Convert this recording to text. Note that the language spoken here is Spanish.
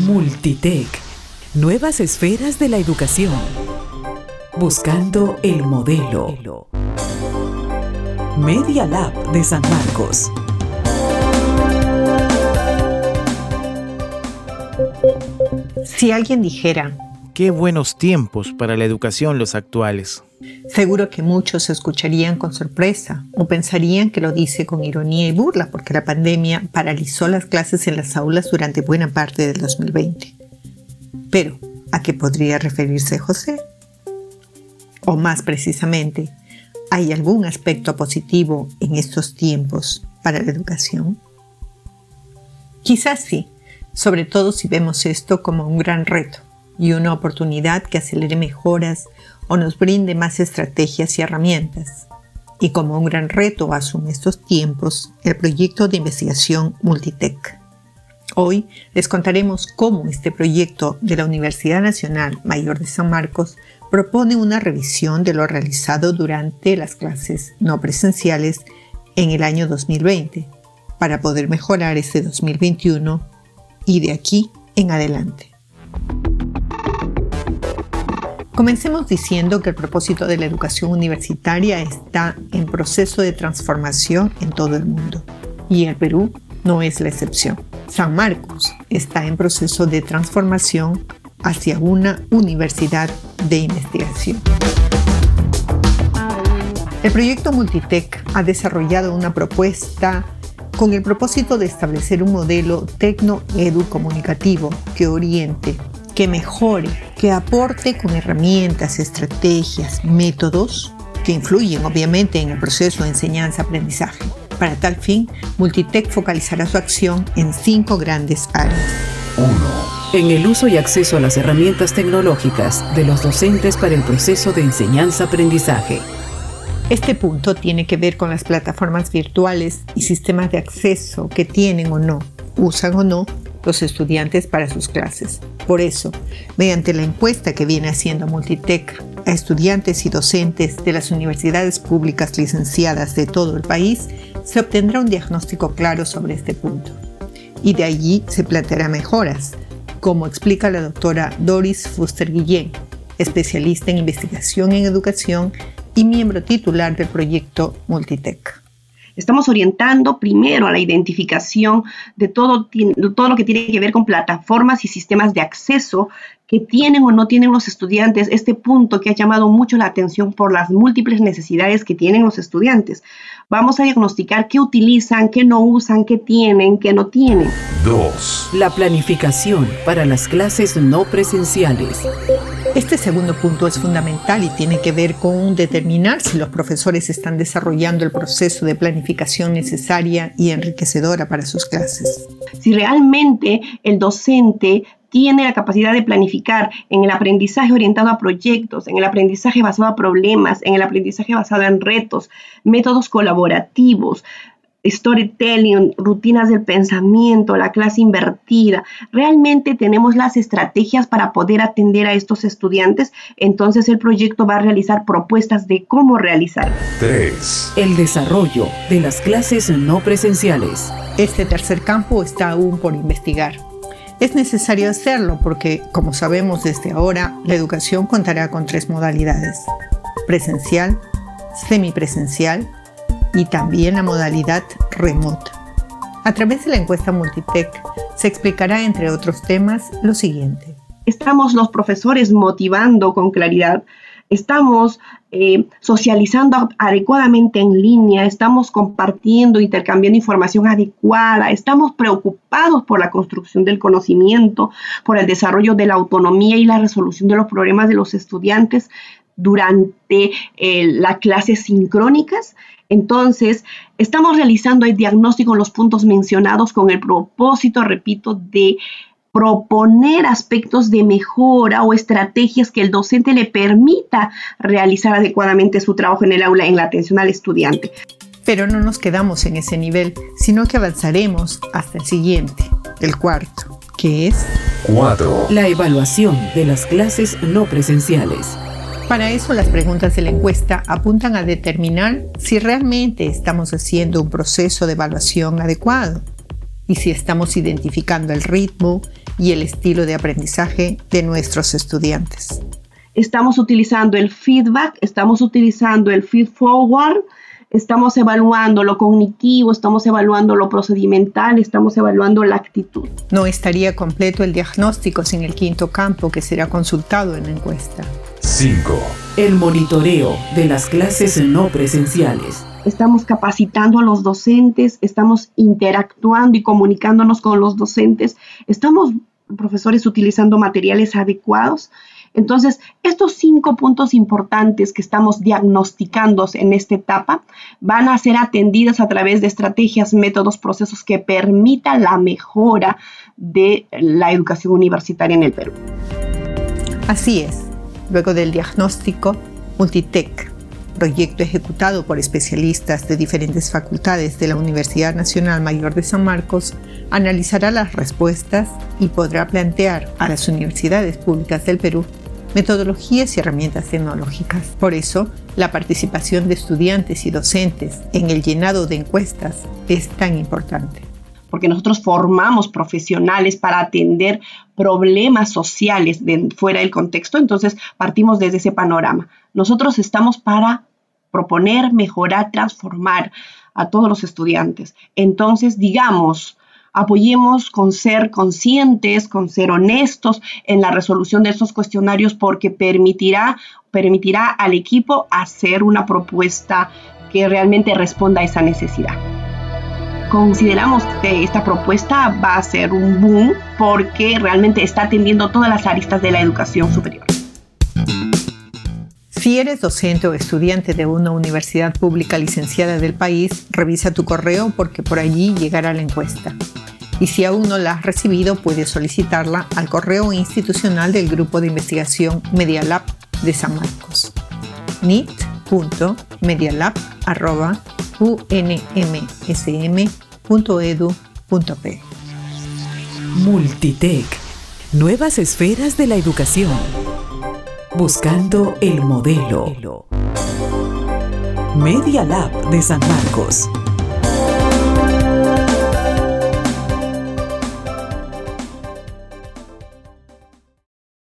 Multitech. Nuevas esferas de la educación. Buscando el modelo. Media Lab de San Marcos. Si alguien dijera, Qué buenos tiempos para la educación los actuales. Seguro que muchos escucharían con sorpresa o pensarían que lo dice con ironía y burla porque la pandemia paralizó las clases en las aulas durante buena parte del 2020. Pero, ¿a qué podría referirse José? O más precisamente, ¿hay algún aspecto positivo en estos tiempos para la educación? Quizás sí, sobre todo si vemos esto como un gran reto y una oportunidad que acelere mejoras o nos brinde más estrategias y herramientas. Y como un gran reto asume estos tiempos el proyecto de investigación Multitech. Hoy les contaremos cómo este proyecto de la Universidad Nacional Mayor de San Marcos propone una revisión de lo realizado durante las clases no presenciales en el año 2020 para poder mejorar este 2021 y de aquí en adelante. Comencemos diciendo que el propósito de la educación universitaria está en proceso de transformación en todo el mundo y el Perú no es la excepción. San Marcos está en proceso de transformación hacia una universidad de investigación. El proyecto Multitech ha desarrollado una propuesta con el propósito de establecer un modelo tecno-edu comunicativo que oriente, que mejore, que aporte con herramientas, estrategias, métodos que influyen obviamente en el proceso de enseñanza-aprendizaje. Para tal fin, Multitech focalizará su acción en cinco grandes áreas. 1. En el uso y acceso a las herramientas tecnológicas de los docentes para el proceso de enseñanza-aprendizaje. Este punto tiene que ver con las plataformas virtuales y sistemas de acceso que tienen o no, usan o no los estudiantes para sus clases. Por eso, mediante la encuesta que viene haciendo Multitech a estudiantes y docentes de las universidades públicas licenciadas de todo el país, se obtendrá un diagnóstico claro sobre este punto. Y de allí se planteará mejoras, como explica la doctora Doris Fuster Guillén, especialista en investigación en educación y miembro titular del proyecto Multitech. Estamos orientando primero a la identificación de todo, todo lo que tiene que ver con plataformas y sistemas de acceso que tienen o no tienen los estudiantes, este punto que ha llamado mucho la atención por las múltiples necesidades que tienen los estudiantes. Vamos a diagnosticar qué utilizan, qué no usan, qué tienen, qué no tienen. 2. La planificación para las clases no presenciales. Este segundo punto es fundamental y tiene que ver con determinar si los profesores están desarrollando el proceso de planificación necesaria y enriquecedora para sus clases. Si realmente el docente tiene la capacidad de planificar en el aprendizaje orientado a proyectos, en el aprendizaje basado a problemas, en el aprendizaje basado en retos, métodos colaborativos, storytelling, rutinas del pensamiento, la clase invertida. Realmente tenemos las estrategias para poder atender a estos estudiantes, entonces el proyecto va a realizar propuestas de cómo realizar. 3. El desarrollo de las clases no presenciales. Este tercer campo está aún por investigar. Es necesario hacerlo porque, como sabemos desde ahora, la educación contará con tres modalidades, presencial, semipresencial y también la modalidad remota. A través de la encuesta Multitech se explicará, entre otros temas, lo siguiente. Estamos los profesores motivando con claridad, estamos eh, socializando adecuadamente en línea, estamos compartiendo, intercambiando información adecuada, estamos preocupados por la construcción del conocimiento, por el desarrollo de la autonomía y la resolución de los problemas de los estudiantes durante eh, las clases sincrónicas. Entonces, estamos realizando el diagnóstico en los puntos mencionados con el propósito, repito, de proponer aspectos de mejora o estrategias que el docente le permita realizar adecuadamente su trabajo en el aula en la atención al estudiante. Pero no nos quedamos en ese nivel, sino que avanzaremos hasta el siguiente, el cuarto, que es 4. La evaluación de las clases no presenciales. Para eso las preguntas de la encuesta apuntan a determinar si realmente estamos haciendo un proceso de evaluación adecuado y si estamos identificando el ritmo, y el estilo de aprendizaje de nuestros estudiantes. Estamos utilizando el feedback, estamos utilizando el feed forward, estamos evaluando lo cognitivo, estamos evaluando lo procedimental, estamos evaluando la actitud. No estaría completo el diagnóstico sin el quinto campo que será consultado en la encuesta. 5. El monitoreo de las clases no presenciales. Estamos capacitando a los docentes, estamos interactuando y comunicándonos con los docentes, estamos, profesores, utilizando materiales adecuados entonces, estos cinco puntos importantes que estamos diagnosticando en esta etapa van a ser atendidas a través de estrategias, métodos, procesos que permitan la mejora de la educación universitaria en el Perú. Así es. Luego del diagnóstico, Multitech, proyecto ejecutado por especialistas de diferentes facultades de la Universidad Nacional Mayor de San Marcos, analizará las respuestas y podrá plantear a las universidades públicas del Perú metodologías y herramientas tecnológicas. Por eso, la participación de estudiantes y docentes en el llenado de encuestas es tan importante. Porque nosotros formamos profesionales para atender problemas sociales de, fuera del contexto, entonces partimos desde ese panorama. Nosotros estamos para proponer, mejorar, transformar a todos los estudiantes. Entonces, digamos, apoyemos con ser conscientes, con ser honestos en la resolución de estos cuestionarios porque permitirá, permitirá al equipo hacer una propuesta que realmente responda a esa necesidad. Consideramos que esta propuesta va a ser un boom porque realmente está atendiendo todas las aristas de la educación superior. Si eres docente o estudiante de una universidad pública licenciada del país, revisa tu correo porque por allí llegará la encuesta. Y si aún no la has recibido, puedes solicitarla al correo institucional del Grupo de Investigación Medialab de San Marcos. nit.medialab.unmsm.edu.p Multitech. Nuevas esferas de la educación. Buscando el modelo. Media Lab de San Marcos.